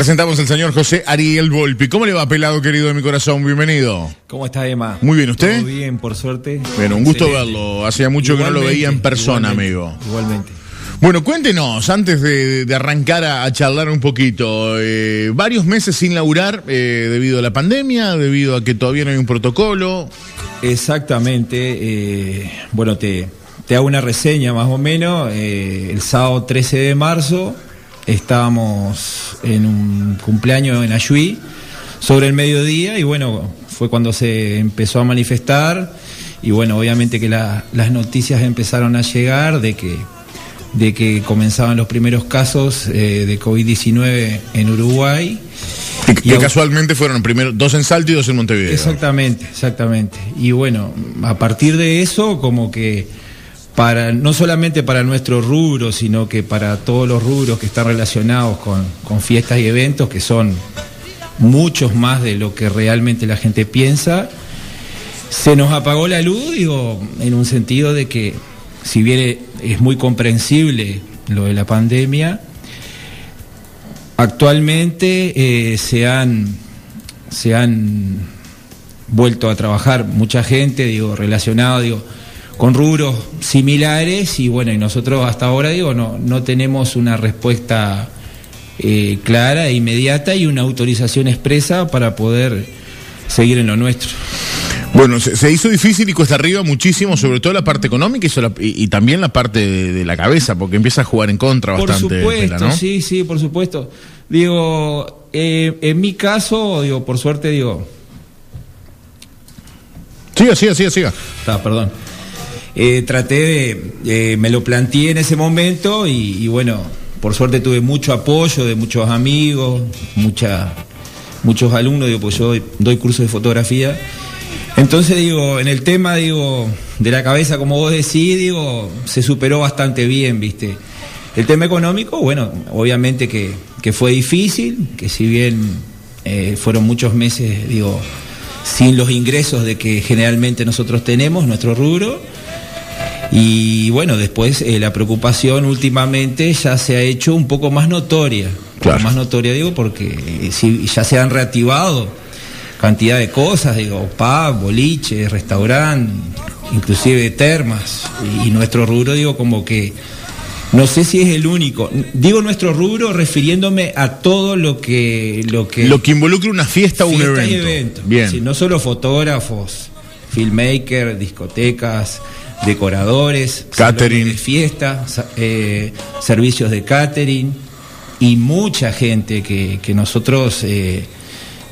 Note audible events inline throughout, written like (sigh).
Presentamos al señor José Ariel Volpi. ¿Cómo le va, pelado querido de mi corazón? Bienvenido. ¿Cómo está, Emma? Muy bien, ¿usted? Todo bien, por suerte. Bueno, un gusto verlo. Hacía mucho que no lo veía en persona, amigo. Igualmente. Bueno, cuéntenos, antes de, arrancar a, charlar un poquito, eh, varios meses sin laburar eh, debido a la pandemia, debido a que todavía no hay un protocolo. Exactamente. Eh, bueno, te, te hago una reseña más o menos. el sábado 13 de marzo estábamos en un cumpleaños en Ayuí sobre el mediodía y bueno, fue cuando se empezó a manifestar y bueno, obviamente que las noticias empezaron a llegar de que de que comenzaban los primeros casos eh, de COVID-19 en Uruguay. Y, casualmente fueron primero dos en Salto y dos en Montevideo. Exactamente, exactamente. Y bueno, a partir de eso, como que no solamente para nuestro rubro, sino que para todos los rubros que están relacionados con, fiestas y eventos, que son muchos más de lo que realmente la gente piensa, se nos apagó la luz, digo, en un sentido de que si bien es muy comprensible lo de la pandemia, actualmente eh, se, han, se han vuelto a trabajar mucha gente, digo, relacionada, digo, con rubros similares y bueno, y nosotros hasta ahora, digo, no, no tenemos una respuesta eh, clara e inmediata y una autorización expresa para poder seguir en lo nuestro. Bueno, se, hizo difícil y cuesta arriba muchísimo, sobre todo la parte económica y, también la parte de, la cabeza, porque empieza a jugar en contra bastante. Por supuesto, sí, sí, por supuesto. Digo, eh, en mi caso, digo, por suerte, digo. Siga, siga, siga, siga. Está, perdón. Eh, traté de, me lo planteé en ese momento y, bueno, por suerte tuve mucho apoyo de muchos amigos, mucha, muchos alumnos, digo, pues yo doy cursos de fotografía entonces digo, en el tema digo de la cabeza, como vos decís, digo, se superó bastante bien, ¿viste? El tema económico, bueno, obviamente que, fue difícil, que si bien eh, fueron muchos meses, digo, sin los ingresos de que generalmente nosotros tenemos, nuestro rubro, y bueno, después eh, la preocupación últimamente ya se ha hecho un poco más notoria. Más notoria, digo, porque eh, si ya se han reactivado cantidad de cosas, digo, pub, boliche, restaurante, inclusive termas. Y, nuestro rubro, digo, como que no sé si es el único. Digo nuestro rubro refiriéndome a todo lo que lo que lo que involucra una fiesta o un evento. Bien. no solo fotógrafos, filmmakers, discotecas, decoradores, catering de fiesta, eh, servicios de catering y mucha gente que, que nosotros eh,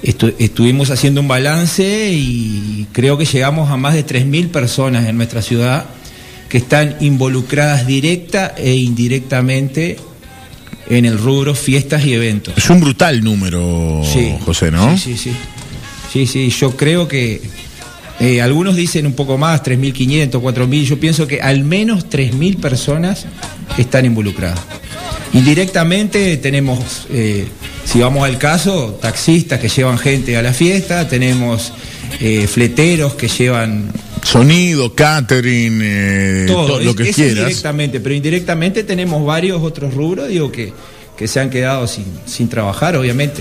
estuvimos haciendo un balance y creo que llegamos a más de 3.000 personas en nuestra ciudad que están involucradas directa e indirectamente en el rubro fiestas y eventos. Es un brutal número, José, ¿no? Sí, sí, sí. Sí, sí, yo creo que eh, algunos dicen un poco más, 3.500, 4.000, yo pienso que al menos 3.000 personas están involucradas. Indirectamente tenemos eh, si vamos al caso, taxistas que llevan gente a la fiesta, tenemos eh, fleteros que llevan sonido, catering, eh, todo, lo que quieras. Directamente, pero indirectamente tenemos varios otros rubros, digo que, que se han quedado sin, sin trabajar, obviamente.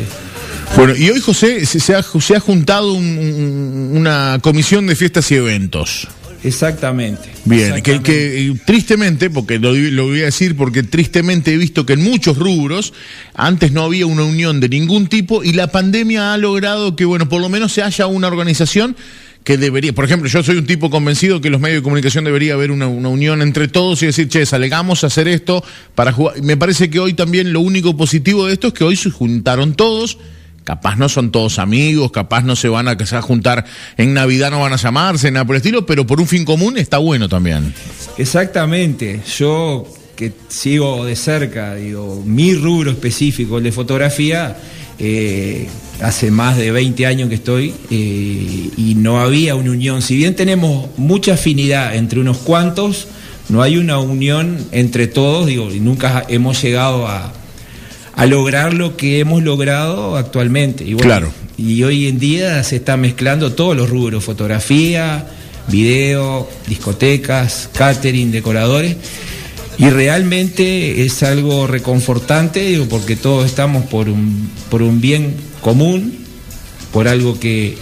Bueno, y hoy José se ha, se ha juntado una comisión de fiestas y eventos. Exactamente. Bien, Que, tristemente, porque lo, voy a decir, porque tristemente he visto que en muchos rubros antes no había una unión de ningún tipo y la pandemia ha logrado que, bueno, por lo menos se haya una organización que debería, por ejemplo, yo soy un tipo convencido que los medios de comunicación debería haber una, una, unión entre todos y decir, che, salgamos a hacer esto para jugar. Me parece que hoy también lo único positivo de esto es que hoy se juntaron todos Capaz no son todos amigos, capaz no se van a, a juntar en Navidad, no van a llamarse, nada por el estilo, pero por un fin común está bueno también. Exactamente. Yo que sigo de cerca, digo, mi rubro específico, el de fotografía, eh, hace más de 20 años que estoy eh, y no había una unión. Si bien tenemos mucha afinidad entre unos cuantos, no hay una unión entre todos, digo, y nunca hemos llegado a, a lograr lo que hemos logrado actualmente. Y claro. Y hoy en día se está mezclando todos los rubros, fotografía, video, discotecas, catering, decoradores. Y realmente es algo reconfortante, digo, porque todos estamos por un, por un bien común, por algo que,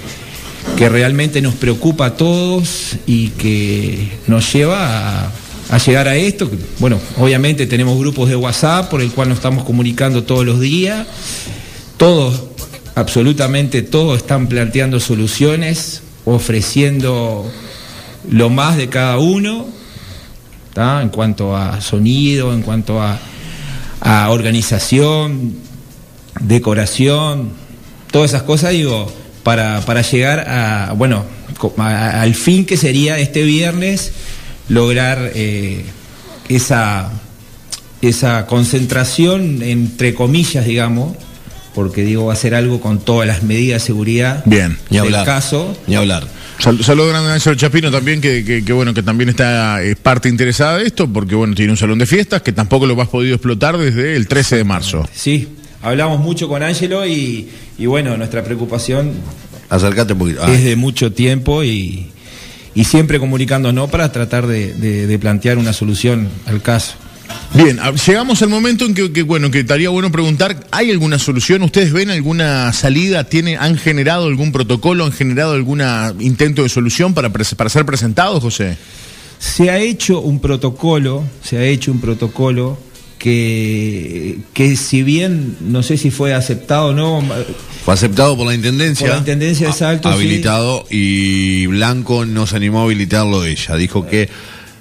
que realmente nos preocupa a todos y que nos lleva a, a llegar a esto. Bueno, obviamente tenemos grupos de WhatsApp por el cual nos estamos comunicando todos los días. Todos, absolutamente todos están planteando soluciones, ofreciendo lo más de cada uno, en cuanto a sonido, en cuanto a, a organización, decoración, todas esas cosas, digo, para, para llegar a, bueno, al fin que sería este viernes lograr eh, esa, esa concentración, entre comillas, digamos, porque digo, va a ser algo con todas las medidas de seguridad Bien, ni del caso. Ni hablar. Saludos grande a Ángel Chapino también, que, bueno, que también está es parte interesada de esto, porque bueno, tiene un salón de fiestas que tampoco lo has podido explotar desde el 13 de marzo. Sí, hablamos mucho con Ángelo y, bueno, nuestra preocupación Acercate un poquito. es de mucho tiempo y, y siempre comunicándonos para tratar de, plantear una solución al caso. Bien, ah, llegamos al momento en que, bueno, que estaría bueno preguntar, ¿hay alguna solución? ¿Ustedes ven alguna salida? ¿Tiene, ¿Han generado algún protocolo? ¿Han generado algún intento de solución para, para ser presentados, José? Se ha hecho un protocolo, se ha hecho un protocolo que, que si bien no sé si fue aceptado o no. Fue aceptado por la Intendencia. Por la Intendencia, exacto. Habilitado y Blanco no se animó a habilitarlo ella. Dijo que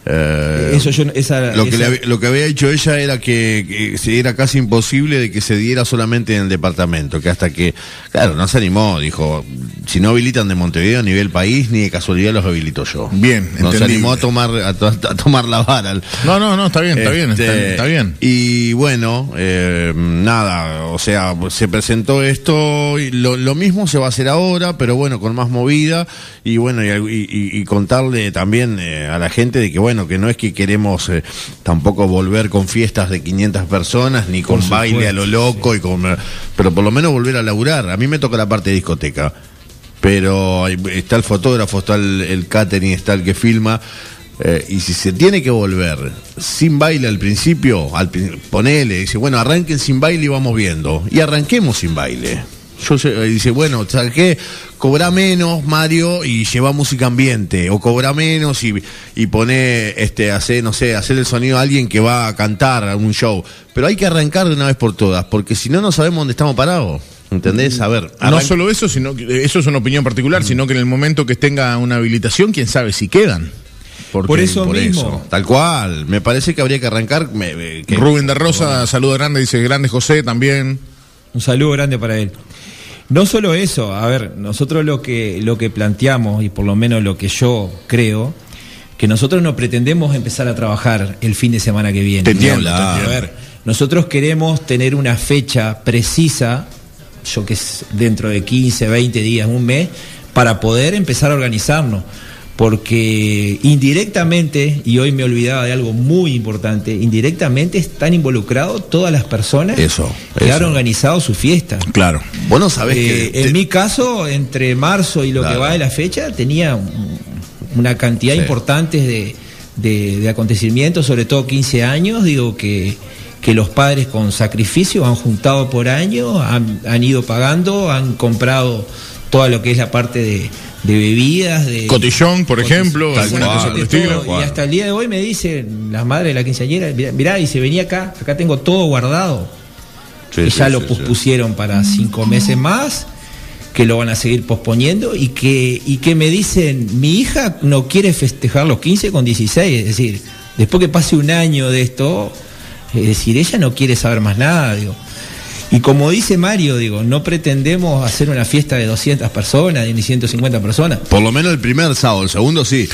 eh, Eso yo, lo, que lo que había dicho ella era que, era casi imposible de que se diera solamente en el departamento, que hasta que, claro, no se animó, dijo, si no habilitan de Montevideo a nivel país, ni de casualidad los habilito yo. Bien, No se animó a tomar, a, tomar la vara. No, no, no, está bien, está bien, está, bien. Y bueno, eh, nada, o sea, se presentó esto, y lo, mismo se va a hacer ahora, pero bueno, con más movida, y bueno, y, contarle también eh, a la gente de que, bueno, que no es que queremos eh, tampoco volver con fiestas de 500 personas, ni con baile a lo loco, y con, pero por lo menos volver a laburar. A mí me toca la parte de discoteca, pero está el fotógrafo, está el, catering, está el que filma. Eh, y si se tiene que volver sin baile al principio, al, ponele, dice, bueno, arranquen sin baile y vamos viendo. Y arranquemos sin baile. Yo dice, bueno, ¿sabes qué? Cobra menos, Mario, y lleva música ambiente. O cobra menos y, y pone, este, hacer, no sé, hacer el sonido a alguien que va a cantar a un show. Pero hay que arrancar de una vez por todas, porque si no, no sabemos dónde estamos parados. ¿Entendés? A ver. No solo eso, sino que eso es una opinión particular, mm. sino que en el momento que tenga una habilitación, quién sabe si quedan. por eso mismo. tal cual. Me parece que habría que arrancar. Rubén de Rosa, saludo grande, dice grande José también. Un saludo grande para él. No solo eso, a ver, nosotros lo que, lo que planteamos, y por lo menos lo que yo creo, que nosotros no pretendemos empezar a trabajar el fin de semana que viene. Te entiendo, A ver, nosotros queremos tener una fecha precisa, yo que es dentro de 15, 20 días, un mes, para poder empezar a organizarnos porque indirectamente, y hoy me olvidaba de algo muy importante, indirectamente están involucrados todas las personas que han organizado su fiesta. Claro. Bueno, sabes que. Eh, en mi caso, entre marzo y lo que va de la fecha, tenía una cantidad importante de, acontecimientos, sobre todo 15 años, digo que que los padres con sacrificio han juntado por años, han ido pagando, han comprado toda lo que es la parte de, de bebidas, de... Cotillón, por ejemplo, Y hasta el día de hoy me dicen las madres de la quinceañera, mirá, y se venía acá, acá tengo todo guardado. y ya lo pospusieron para cinco meses más, que lo van a seguir posponiendo y que, y que me dicen, mi hija no quiere festejar los 15 con 16, es decir, después que pase un año de esto, es decir, ella no quiere saber más nada, digo. Y como dice Mario, digo, no pretendemos hacer una fiesta de 200 personas ni 150 personas. Por lo menos el primer sábado, el segundo sí.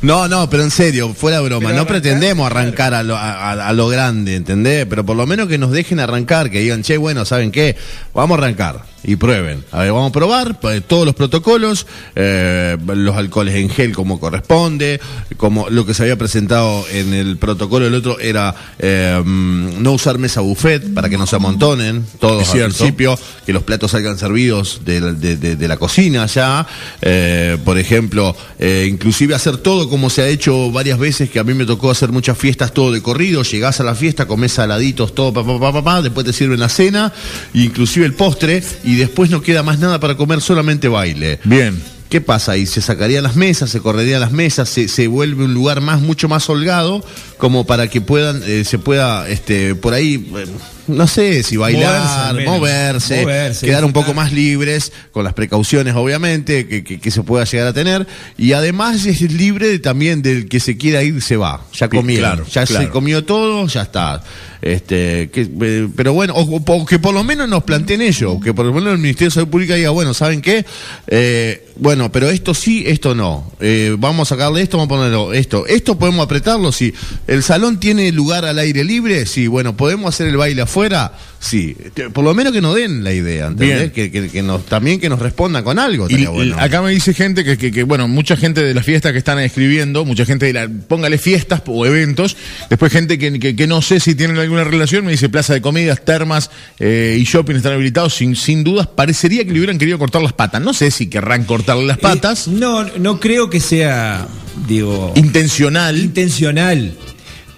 No, no, pero en serio, fuera broma, no pretendemos arrancar a lo, a, lo grande, ¿entendés? Pero por lo menos que nos dejen arrancar, que digan, che, bueno, ¿saben qué? Vamos a arrancar y prueben. A ver, vamos a probar pues, todos los protocolos, eh, los alcoholes en gel como corresponde, como lo que se había presentado en el protocolo del otro era eh, no usar mesa buffet para que no se amontonen todos al principio, que los platos salgan servidos de, la- de- de- de la cocina ya, eh, por ejemplo, eh, inclusive hacer todo como se ha hecho varias veces, que a mí me tocó hacer muchas fiestas todo de corrido, llegás a la fiesta, comés saladitos, todo, pa, pa, pa, pa, pa, después te sirven la cena, inclusive el postre, y después no queda más nada para comer, solamente baile. Bien. ¿Qué pasa ahí? Se sacarían las mesas, se correrían las mesas, se, se vuelve un lugar más, mucho más holgado, como para que puedan, eh, se pueda, este, por ahí, eh, no sé si bailar, Moverse, moverse, menos. Moverse, quedar un poco más libres, con las precauciones, obviamente, que, que- que se pueda llegar a tener, y además es libre también del que se quiera ir, se va, ya comieron, claro, ya se comió todo, ya está. Este, que, eh, pero bueno, o, o que por lo menos nos planteen ello, que por lo menos el Ministerio de Salud Pública diga, bueno, ¿saben qué? Eh, bueno, pero esto sí, esto no. Eh, vamos a sacarle esto, vamos a ponerlo esto. Esto podemos apretarlo, sí. ¿El salón tiene lugar al aire libre? Sí. Bueno, ¿podemos hacer el baile afuera? Sí. Por lo menos que nos den la idea, ¿entendés? Que, que- que nos, también que nos respondan con algo. Y, estaría bueno. y acá me dice gente que, bueno, mucha gente de la fiesta que están escribiendo, mucha gente de la, póngale fiestas o eventos, después gente que no sé si tienen alguna relación, me dice plaza de comidas, termas eh, y shopping están habilitados, sin, sin dudas, parecería que le hubieran querido cortar las patas. No sé si querrán cortarle las patas, Eh, no, no creo que sea, digo, intencional. intencional.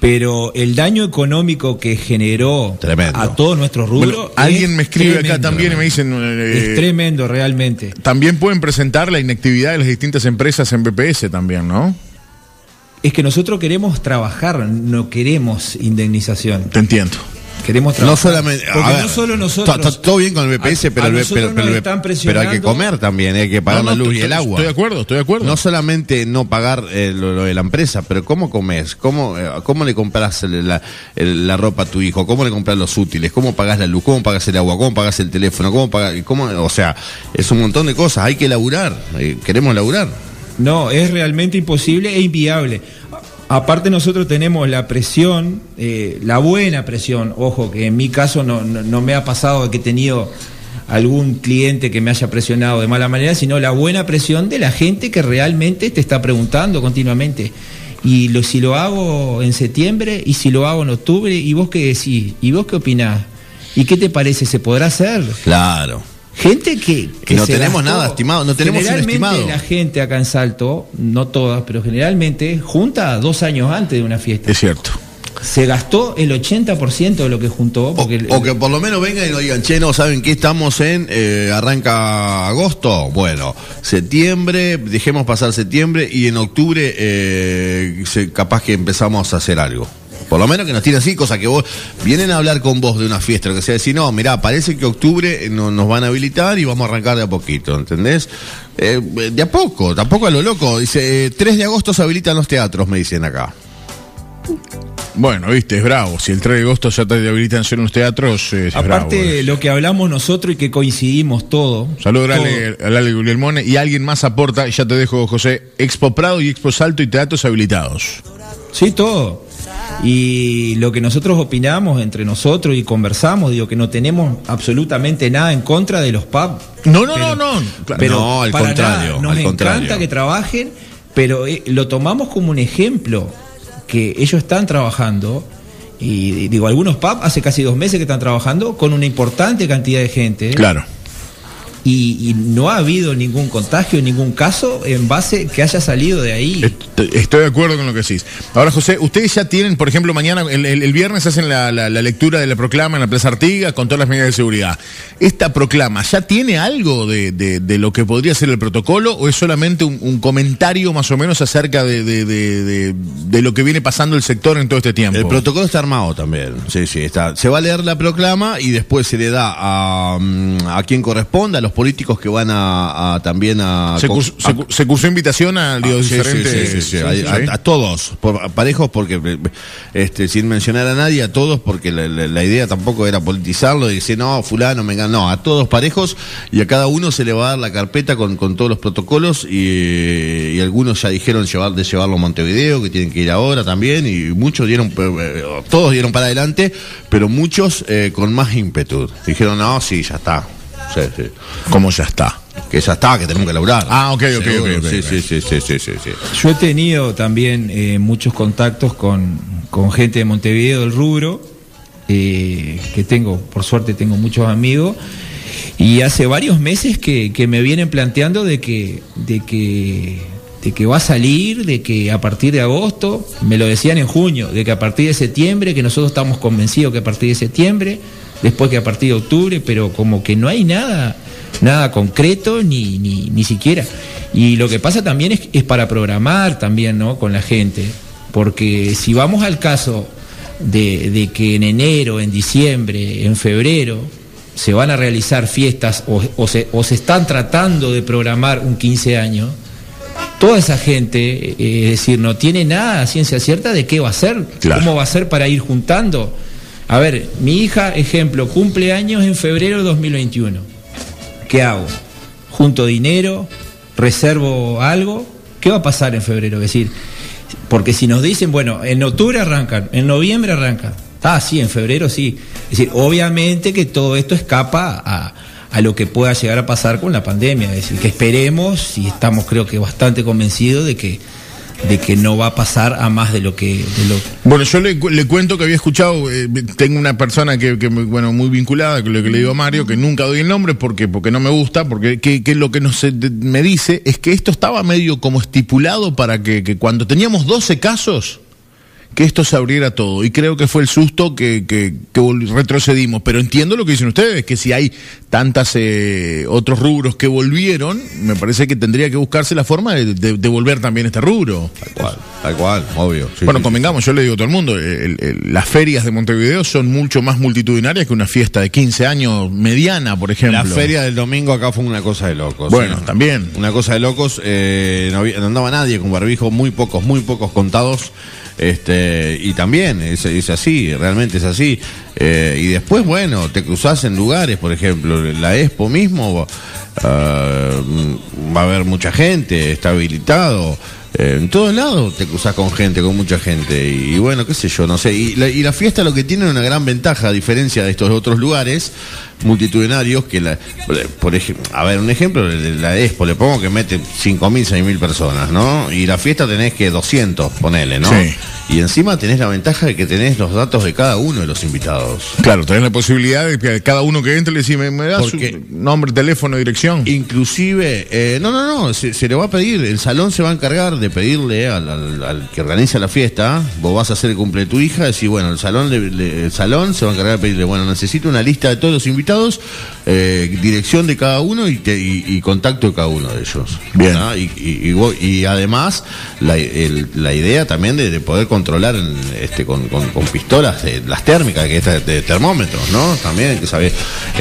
Pero el daño económico que generó Tremendo. a todos nuestros rubros. Bueno, alguien es me escribe acá también y me dicen... eh, es tremendo, realmente. También pueden presentar la inactividad de las distintas empresas en BPS también, ¿no? Es que nosotros queremos trabajar, no queremos indemnización. Te entiendo. Queremos No trabajar. solamente. a Porque ver, no solo nosotros. está todo bien con el BPS, A- pero, a el, pero, pero, pero hay que comer también, hay que pagar No, la no, luz y el agua. Estoy de acuerdo, estoy de acuerdo. No solamente no pagar eh, lo, lo de la empresa, pero ¿cómo comes? ¿Cómo, eh, cómo le compras la, el- la ropa a tu hijo? ¿Cómo le compras los útiles? ¿Cómo pagas la luz? ¿Cómo pagas el agua? ¿Cómo pagas el teléfono? ¿Cómo pagas? Cómo, o sea, es un montón de cosas. Hay que laburar. eh, queremos laburar. No, es realmente imposible e inviable. Aparte nosotros tenemos la presión, eh, la buena presión, ojo, que en mi caso no, no- no me ha pasado que he tenido algún cliente que me haya presionado de mala manera, sino la buena presión de la gente que realmente te está preguntando continuamente. Y lo, si lo hago en septiembre y si lo hago en octubre, ¿y vos qué decís? ¿Y vos qué opinás? ¿Y qué te parece? ¿Se podrá hacer? Claro. Gente que, que No tenemos nada estimado, no tenemos un estimado. La gente acá en Salto, no todas, pero generalmente junta dos años antes de una fiesta. Es cierto. Se gastó el 80% de lo que juntó. O, Porque el- o que por lo menos vengan y nos digan, che, no, ¿saben qué? Estamos en, eh, arranca agosto. Bueno, septiembre, dejemos pasar septiembre y en octubre eh, capaz que empezamos a hacer algo. Por lo menos que nos tiren así, cosa que vos vienen a hablar con vos de una fiesta, lo que sea, decir, no, mirá, parece que octubre eh, no- nos van a habilitar y vamos a arrancar de a poquito, ¿entendés? Eh, de a poco, tampoco a lo loco. Dice, eh, 3 de agosto se habilitan los teatros, me dicen acá. Bueno, viste, es bravo. Si el 3 de agosto ya te habilitan ser unos teatros, eh, bravo. aparte, lo que hablamos nosotros y que coincidimos todo. Saludos a Ale, Guglielmone y alguien más aporta, y ya te dejo, José, Expo Prado y Expo Salto y teatros habilitados. Sí, todo. Y lo que nosotros opinamos entre nosotros y conversamos, digo que no tenemos absolutamente nada en contra de los pubs. No, no, Pero- no, no. Pero No, al para contrario, nada, nos al encanta contrario. que trabajen, pero eh, lo tomamos como un ejemplo que ellos están trabajando. Y digo, algunos pubs hace casi dos meses que están trabajando con una importante cantidad de gente. Claro. Y, y no ha habido ningún contagio, ningún caso en base que haya salido de ahí. Est- Estoy de acuerdo con lo que decís. Ahora, José, ustedes ya tienen, por ejemplo, mañana, el, el- el viernes hacen la, la- la lectura de la proclama en la Plaza Artigas con todas las medidas de seguridad. ¿Esta proclama ya tiene algo de, de- de lo que podría ser el protocolo o es solamente un, un comentario más o menos acerca de, de- de- de- de lo que viene pasando el sector en todo este tiempo? El protocolo está armado también. Sí, sí, está. Se va a leer la proclama y después se le da a, mm, a quien corresponda, a los políticos que van a, a también a. se, cursó, se cu- se cursó invitación a sí, diferentes... sí, sí, a, todos, por- parejos, porque eh, este, sin mencionar a nadie, a todos, porque la, la- la idea tampoco era politizarlo y decir, no, fulano, me no, a todos parejos y a cada uno se le va a dar la carpeta con, con todos los protocolos y, y algunos ya dijeron llevar, de llevarlo a Montevideo, que tienen que ir ahora también, y muchos dieron, eh, todos dieron para adelante, pero muchos eh, con más ímpetu. Dijeron, no, sí, ya está. Sí, sí. ¿Cómo ya está? Que ya está, que tenemos que laburar. Ah, ok, ok, Seguro, ok. sí, sí, sí, sí, sí, sí. Yo he tenido también eh, muchos contactos con, con gente de Montevideo del rubro, eh, que tengo, por suerte tengo muchos amigos, y hace varios meses que, que me vienen planteando de que, de que de que va a salir, de que a partir de agosto, me lo decían en junio, de que a partir de septiembre, que nosotros estamos convencidos que a partir de septiembre, después que a partir de octubre, pero como que no hay nada, nada concreto ni, ni, ni siquiera. Y lo que pasa también es, es para programar también, ¿no? Con la gente, porque si vamos al caso de, de que en enero, en diciembre, en febrero, se van a realizar fiestas o, o se, o se están tratando de programar un 15 años, toda esa gente, eh, es decir, no tiene nada a ciencia cierta de qué va a ser, Claro. cómo va a ser para ir juntando. A ver, mi hija, ejemplo, cumple años en febrero de 2021. ¿Qué hago? ¿Junto dinero? ¿Reservo algo? ¿Qué va a pasar en febrero? Es decir, porque si nos dicen, bueno, en octubre arrancan, en noviembre arrancan. Ah, sí, en febrero sí. Es decir, obviamente que todo esto escapa a, a lo que pueda llegar a pasar con la pandemia. Es decir, que esperemos y estamos creo que bastante convencidos de que, de que no va a pasar a más de lo que... De lo, Bueno, yo le, le cuento que había escuchado, eh, tengo una persona que, que, bueno, muy vinculada, que lo que le digo a Mario, que nunca doy el nombre porque, porque no me gusta, porque que, lo que me dice es que esto estaba medio como estipulado para que, que cuando teníamos 12 casos, que esto se abriera todo. Y creo que fue el susto que, que, retrocedimos. Pero entiendo lo que dicen ustedes, que si hay tantas eh, otros rubros que volvieron, me parece que tendría que buscarse la forma de, de- de volver también este rubro. Tal cual, tal cual, obvio. sí, Bueno, sí, convengamos, yo le digo a todo el mundo, el- el- las ferias de Montevideo son mucho más multitudinarias que una fiesta de 15 años mediana, por ejemplo. La feria del domingo acá fue una cosa de locos. Bueno, ¿sí? también. Una cosa de locos. eh, no, había- no andaba nadie con barbijo, muy pocos, muy pocos contados. Este, y también es, es así, realmente es así. Eh, y después, bueno, te cruzás en lugares, por ejemplo, la Expo mismo, ah, va a haber mucha gente, está habilitado. Eh, en todos lados te cruzás con gente, con mucha gente. Y, bueno, qué sé yo, no sé. Y la, fiesta lo que tiene una gran ventaja, a diferencia de estos otros lugares multitudinarios, que la, por ejemplo, a ver, un ejemplo, la Expo, le pongo que mete 5.000, 6.000 personas, ¿no? Y la fiesta tenés que 200, ponele, ¿no? Sí. Y encima tenés la ventaja de que tenés los datos de cada uno de los invitados. Claro, tenés la posibilidad de que cada uno que entre le dice, me, me da su nombre, teléfono, dirección. Inclusive, eh, no, no, no, se, se le va a pedir, el salón se va a encargar de pedirle al, al- al que organiza la fiesta, vos vas a hacer el cumple de tu hija, decir, bueno, el salón, le- le- el salón se va a encargar de pedirle, bueno, necesito una lista de todos los invitados, eh, dirección de cada uno y, te- y- y contacto de cada uno de ellos. Bien. ¿Ah? Y, vos- y además, la, el- la idea también de, de poder controlar este, con, pistolas, eh, las térmicas, que esta- de termómetros, ¿no? También, que sabe,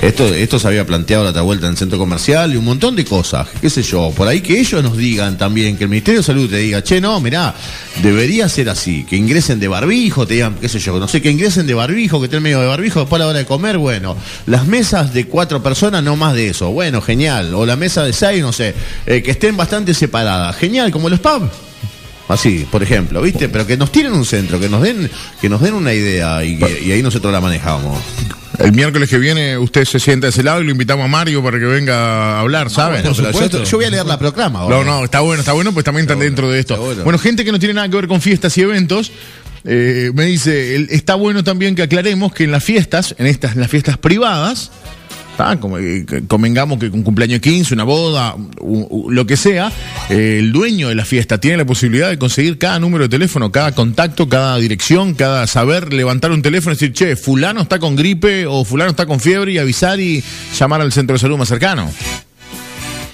esto, esto se había planteado la vuelta en el centro comercial y un montón de cosas, qué sé yo, por ahí que ellos nos digan también, que el Ministerio de Salud te diga, che, no, mirá, debería ser así, que ingresen de barbijo, te digan, qué sé yo, no sé, que ingresen de barbijo, que estén medio de barbijo, después a la hora de comer, bueno, las mesas de cuatro personas, no más de eso, bueno, genial, o la mesa de seis, no sé, eh, que estén bastante separadas, genial, como los pubs. Así, por ejemplo, ¿viste? Pero que nos tiren un centro, que nos den, que nos den una idea y, que- y ahí nosotros la manejamos. El miércoles que viene usted se sienta a ese lado y lo invitamos a Mario para que venga a hablar, ¿sabe? Bueno, pero supuesto. yo, yo voy a leer la proclama. No, ahora. no, está bueno, está bueno, pues también están Está dentro bueno, de esto. bueno. Bueno. gente que no tiene nada que ver con fiestas y eventos, eh, me dice, el- está bueno también que aclaremos que en las fiestas, en estas, en las fiestas privadas, eh, convengamos que un cumpleaños 15, una boda, lo que sea, eh, el dueño de la fiesta tiene la posibilidad de conseguir cada número de teléfono, cada contacto, cada dirección, cada saber levantar un teléfono y decir, che, fulano está con gripe o fulano está con fiebre y avisar y llamar al centro de salud más cercano.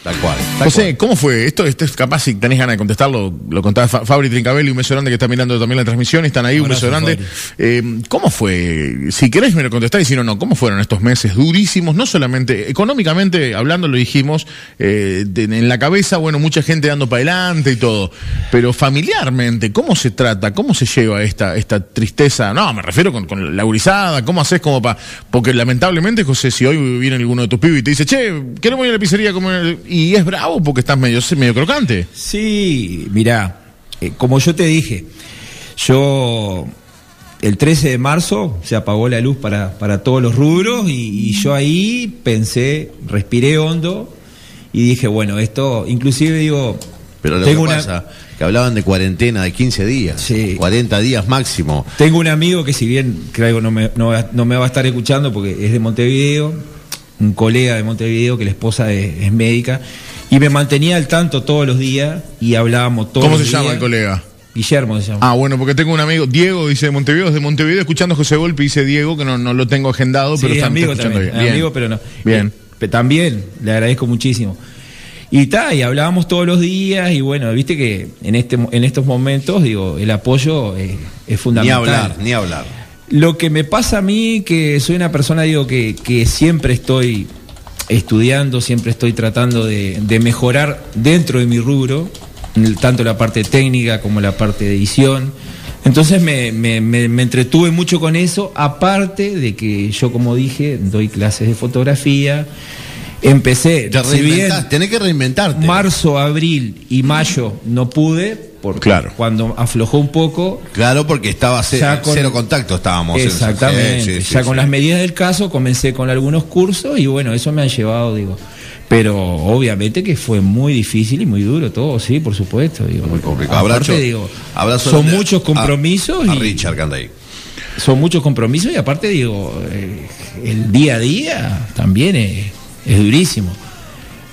Tal cual. tal José, ¿cómo fue? Esto, esto es capaz, si tenés ganas de contestarlo, lo contaba Fa- Fabri Trincabelli, un beso grande que está mirando también la transmisión, están ahí, un beso grande. Eh, ¿Cómo fue? Si querés me lo contestás y si no, no, ¿cómo fueron estos meses durísimos? No solamente, económicamente hablando, lo dijimos, eh, de- en la cabeza, bueno, mucha gente dando para adelante y todo, pero familiarmente, ¿cómo se trata? ¿Cómo se lleva esta, esta tristeza? No, me refiero con, con la gurizada, ¿cómo haces como para...? Porque lamentablemente, José, si hoy viene alguno de tus pibes y te dice, che, queremos ir a la pizzería a comer", y es bravo porque estás medio, medio crocante. Sí, mirá, eh, como yo te dije, yo el 13 de marzo se apagó la luz para, para todos los rubros y, y yo ahí pensé, respiré hondo y dije, bueno, esto, inclusive digo, Pero lo tengo que una- pasa, que hablaban de cuarentena de 15 días, Sí. 40 días máximo. Tengo un amigo que si bien creo no me, no me va a estar escuchando porque es de Montevideo, un colega de Montevideo que la esposa es, es médica, y me mantenía al tanto todos los días y hablábamos todos ¿Cómo los se llama el colega? Guillermo se llama. Ah, bueno, porque tengo un amigo, Diego, dice de Montevideo, es de Montevideo, escuchando a José Golpe, dice Diego, que no, no lo tengo agendado, pero está, amigo está escuchando también, bien. Amigo, pero no. Bien. Eh, también, le agradezco muchísimo. Y ta, y hablábamos todos los días, y bueno, viste que en este mo- en estos momentos, digo, el apoyo es Ni fundamental. hablar, ni hablar. Lo que me pasa a mí, que soy una persona, digo, que, que siempre estoy estudiando, siempre estoy tratando de, de mejorar dentro de mi rubro, tanto la parte técnica como la parte de edición. Entonces me, me- me- me entretuve mucho con eso, aparte de que yo, como dije, doy clases de fotografía. Empecé, Te si bien reinventás, tenés que reinventarte. marzo, abril y mayo no pude, porque Claro. cuando aflojó un poco, Claro, porque estaba con- cero contacto estábamos. en- Exactamente. Sí, sí, ya sí, con las medidas del caso comencé con algunos cursos y bueno, eso me han llevado, digo. Pero obviamente que fue muy difícil y muy duro todo, sí, por supuesto. Digo. Muy complicado. Aparte, Abrazo- digo, abrazo son muchos a- compromisos A, y Richard ahí. son muchos compromisos y aparte digo, eh, el día a día también es, es durísimo.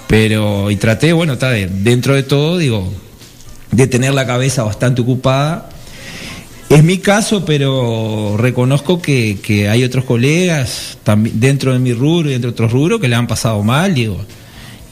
Pero, y traté, bueno, está de- dentro de todo, digo, de tener la cabeza bastante ocupada. Es mi caso, pero reconozco que, que hay otros colegas también dentro de mi rubro y dentro de otros rubros que le han pasado mal, digo.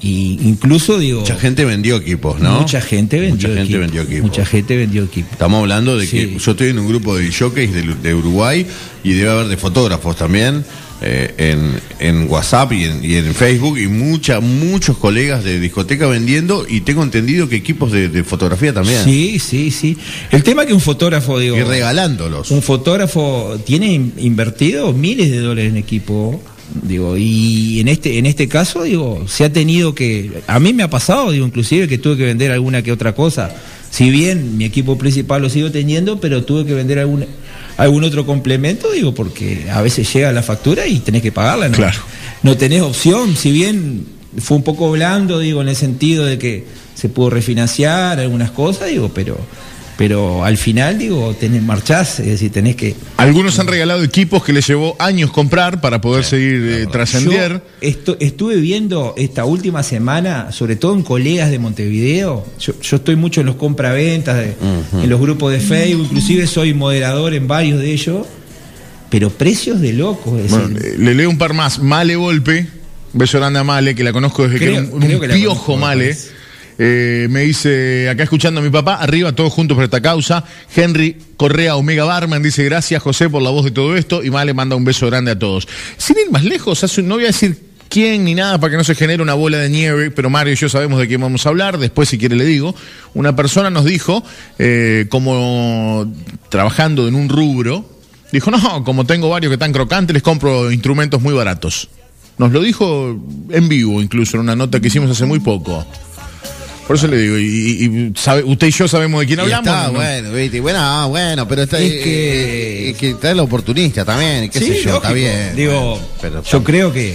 Y incluso digo, Mucha gente vendió equipos, ¿no? mucha gente vendió Mucha gente equipo, vendió equipos. Mucha gente vendió equipo. Estamos hablando de que yo estoy en un grupo de jockeys de, de Uruguay y debe haber de fotógrafos también eh, en, en WhatsApp y en, y en Facebook y mucha, muchos colegas de discoteca vendiendo y tengo entendido que equipos de, de fotografía también. Sí, sí, sí. El tema que un fotógrafo, digo, Y regalándolos. un fotógrafo tiene in- invertido miles de dólares en equipo, digo, y en este en este caso, digo, se ha tenido que a mí me ha pasado, digo, inclusive que tuve que vender alguna que otra cosa. Si bien mi equipo principal lo sigo teniendo, pero tuve que vender algún algún otro complemento, digo, porque a veces llega la factura y tenés que pagarla, ¿no? Claro. No tenés opción, si bien fue un poco blando, digo, en el sentido de que se pudo refinanciar algunas cosas, digo, pero pero al final, digo, tenés marchás, es decir, tenés que Algunos han regalado equipos que les llevó años comprar para poder seguir eh, trascender. Estuve viendo esta última semana, sobre todo en colegas de Montevideo, yo, yo estoy mucho en los compraventas, de- en los grupos de Facebook, inclusive soy moderador en varios de ellos, pero precios de locos, es Bueno, decir, le leo un par más. Male Volpe, beso grande a Male, que la conozco desde que era un, piojo Male. Eh, me dice, acá escuchando a mi papá, arriba todos juntos por esta causa. Henry Correa Omega Barman dice, gracias José por la voz de todo esto. Y Male manda un beso grande a todos. Sin ir más lejos, no voy a decir quién ni nada para que no se genere una bola de nieve, pero Mario y yo sabemos de quién vamos a hablar, después si quiere le digo, una persona nos dijo, eh, como trabajando en un rubro, dijo, no, como tengo varios que están crocantes, les compro instrumentos muy baratos. Nos lo dijo en vivo, incluso en una nota que hicimos hace muy poco. Por eso le digo, y, y- y sabe- usted y yo sabemos de quién Y hablamos. está, ¿no? bueno, viste, bueno, ah, bueno, pero está, Es que- eh, es que está el oportunista también, qué Sí, sé yo, está bien. Digo, bueno, pero yo creo que,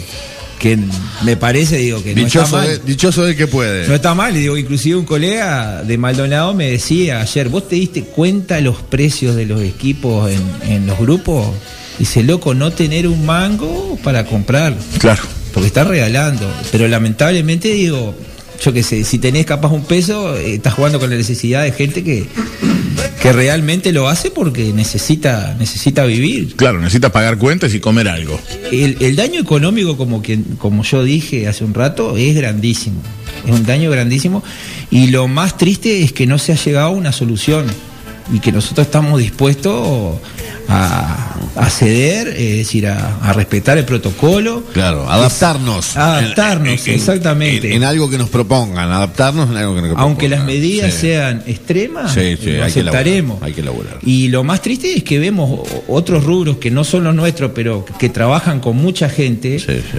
que me parece, digo, que no está dichoso, mal. de, dichoso del que puede. No está mal, y digo, inclusive un colega de Maldonado me decía ayer, ¿vos te diste cuenta los precios de los equipos en, en los grupos? Dice, loco, no tener un mango para comprar, Claro. porque está regalando. Pero lamentablemente digo, yo qué sé, si tenés capaz un peso, eh, estás jugando con la necesidad de gente que, que realmente lo hace porque necesita, necesita vivir. Claro, necesita pagar cuentas y comer algo. El, el daño económico, como, quien, como yo dije hace un rato, es grandísimo. Es un daño grandísimo. Y lo más triste es que no se ha llegado a una solución. Y que nosotros estamos dispuestos a, a ceder, es decir, a, a respetar el protocolo. Claro, adaptarnos. Adaptarnos, En- en- exactamente. En, en algo que nos propongan, adaptarnos en algo que nos propongan. Aunque las medidas Sí. sean extremas, Sí, sí, lo hay que aceptaremos. laburar, hay que laburar. Y lo más triste es que vemos otros rubros que no son los nuestros, pero que trabajan con mucha gente,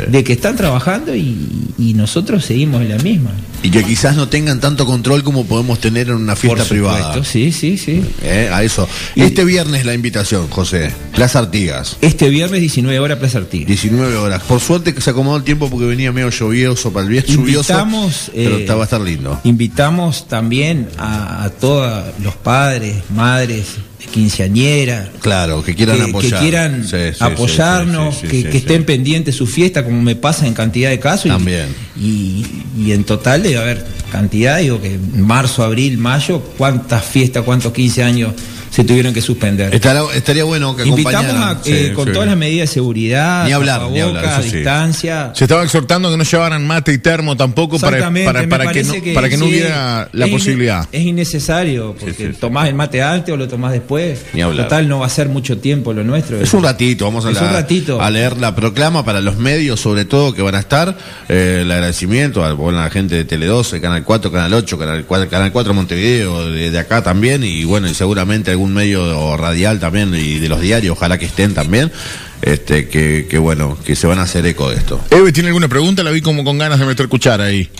de que están trabajando y, y nosotros seguimos en la misma. Y que quizás no tengan tanto control como podemos tener en una fiesta Por privada. sí, sí, sí. Eh, a eso. Y- Este viernes la invitación, José. Plaza Artigas. Este viernes 19 horas Plaza Artigas. 19 horas. Por suerte que se acomodó el tiempo porque venía medio lluvioso para el viernes. Lluvioso, Invitamos, pero eh, va a estar lindo. Invitamos también a, a todos los padres, madres, quinceañera, Claro, que quieran que, apoyar. que quieran Sí, sí, sí, apoyarnos, sí, que, estén pendientes su fiesta, como me pasa en cantidad de casos. y- También. Y, y en total debe haber cantidad, digo que marzo, abril, mayo, cuántas fiestas, cuántos 15 años se tuvieron que suspender. Estará- estaría bueno que Invitamos a, eh, Sí, con sí. todas las medidas de seguridad, Ni hablar, ni hablar, sí. distancia. Se estaba exhortando que no llevaran mate y termo tampoco para, para, que, no, para que no hubiera la es posibilidad. Es innecesario, porque Sí, sí, sí. tomás el mate antes o lo tomás después. Ni hablar. Total, no va a ser mucho tiempo lo nuestro. Es un ratito, vamos a, Es la- un ratito. a leer la proclama para los medios, sobre todo, que van a estar. Eh, el agradecimiento a, bueno, a la gente de Tele 12, Canal 4, Canal 8, Canal 4, Canal 4 Montevideo, de, de acá también, y bueno, y seguramente algún medio radial también, y de los diarios, ojalá que estén también, este, que, que bueno, que se van a hacer eco de esto. Eve, ¿tiene alguna pregunta? La vi como con ganas de meter cuchara ahí.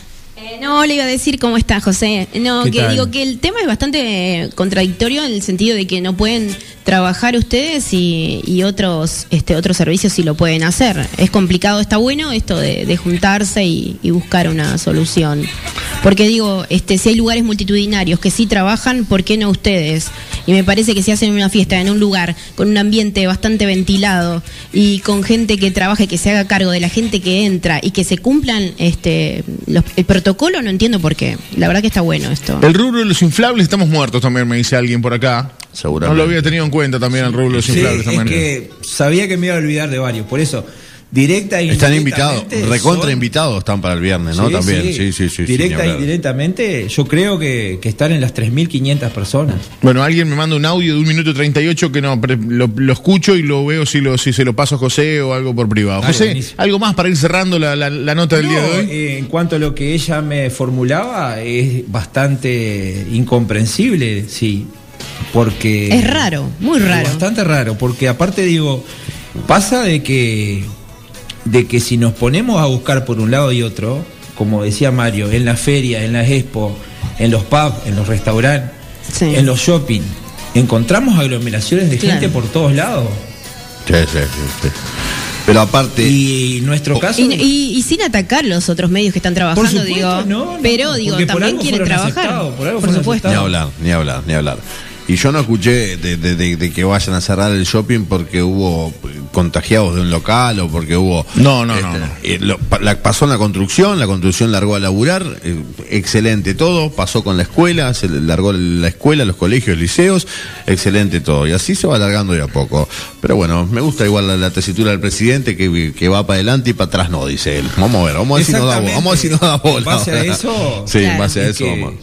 Eh, no, le iba a decir cómo está José. No, ¿Qué que tal? digo que el tema es bastante eh, contradictorio en el sentido de que no pueden trabajar ustedes y, y otros este otros servicios sí lo pueden hacer. Es complicado, está bueno esto de, de juntarse y, y buscar una solución. Porque digo, este si hay lugares multitudinarios que sí trabajan, ¿por qué no ustedes? Y me parece que si hacen una fiesta en un lugar con un ambiente bastante ventilado y con gente que trabaje, que se haga cargo de la gente que entra y que se cumplan este los- el protocolo, no entiendo por qué. La verdad que está bueno esto. El rubro de los inflables estamos muertos también, me dice alguien por acá. Seguramente. No lo había tenido en cuenta también el rubro de los Sí, inflables es también. que sabía que me iba a olvidar de varios, por eso, directa e Están invitados, recontra son- invitados están para el viernes, ¿no? Sí, también, sí, sí, sí. sí, Directa ni e indirectamente, yo creo que, que están en las 3.500 personas. Bueno, alguien me manda un audio de un minuto 38 que no, lo, lo escucho y lo veo si, lo, si se lo paso a José o algo por privado. Dale, José, buenísimo. ¿algo más para ir cerrando la, la- la nota del No, día de hoy? eh, en cuanto a lo que ella me formulaba, es bastante incomprensible, sí. Porque. Es raro, muy raro. Bastante raro, porque aparte digo, pasa de que. De que si nos ponemos a buscar por un lado y otro, como decía Mario, en la feria, en las expo, en los pubs, en los restaurantes, Sí. en los shopping, encontramos aglomeraciones de gente por todos lados. Sí, sí, sí, sí. Pero aparte. Y en nuestro caso. Y, y- y sin atacar los otros medios que están trabajando, Por supuesto, digo. no, no, pero digo, también quieren trabajar. por algo por fueron supuesto. Ni hablar, ni hablar, ni hablar. Y yo no escuché de, de- de- de que vayan a cerrar el shopping porque hubo contagiados de un local o porque hubo... No, no, no, no. eh, lo- pa- la- pasó en la construcción, la construcción largó a laburar, eh, excelente todo, pasó con la escuela, se largó la escuela, los colegios, liceos, excelente todo. Y así se va alargando de a poco. Pero bueno, me gusta igual la, la tesitura del presidente que, que va para adelante y para atrás no, dice él. Vamos a ver, vamos a ver si nos da, bola, vamos a ver si nos da bola. En base a eso, (laughs) Sí, en Claro. base a es eso que vamos.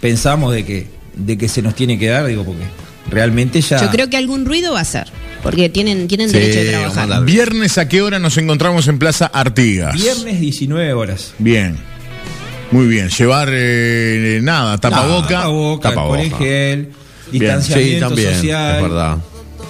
pensamos de que, de que se nos tiene que dar, digo, porque realmente ya. Yo creo que algún ruido va a ser. Porque tienen, tienen Sí, derecho de trabajar. Viernes a qué hora nos encontramos en Plaza Artigas. Viernes 19 horas. Bien. Muy bien. Llevar eh, nada, tapaboca. Tapaboca, tapaboca. alcohol en gel, Sí, distanciamiento también, social. es verdad.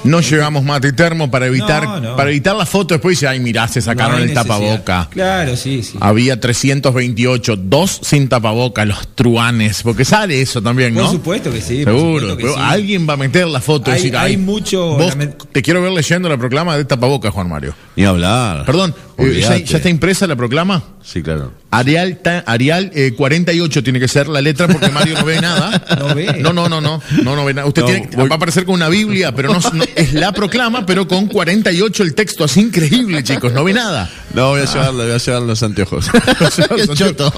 No llevamos mate y termo para evitar, No, no. para evitar la foto después dice, ay mirá, se sacaron No el necesidad. tapaboca. Claro, sí, sí. Había 328, dos sin tapaboca, los truanes, porque sale eso también, ¿no? Por supuesto que sí. por Seguro, supuesto que pero sí. alguien va a meter la foto y Hay- decir, hay "Ay, mucho- vos te quiero ver leyendo la proclama de tapaboca, Juan Mario. Ni hablar. Perdón, eh, ¿ya, está impresa la proclama? Sí, claro. Arial, ta- Arial eh, 48 tiene que ser la letra porque Mario no ve nada. (laughs) No ve. No, no, no, no, no, no ve nada. Usted No, tiene, voy- va a aparecer con una Biblia, pero no, no- es la proclama, pero con 48 el texto. Así increíble, chicos, no ve nada. No, voy a llevarle, voy a llevar los anteojos. (laughs) Qué choto.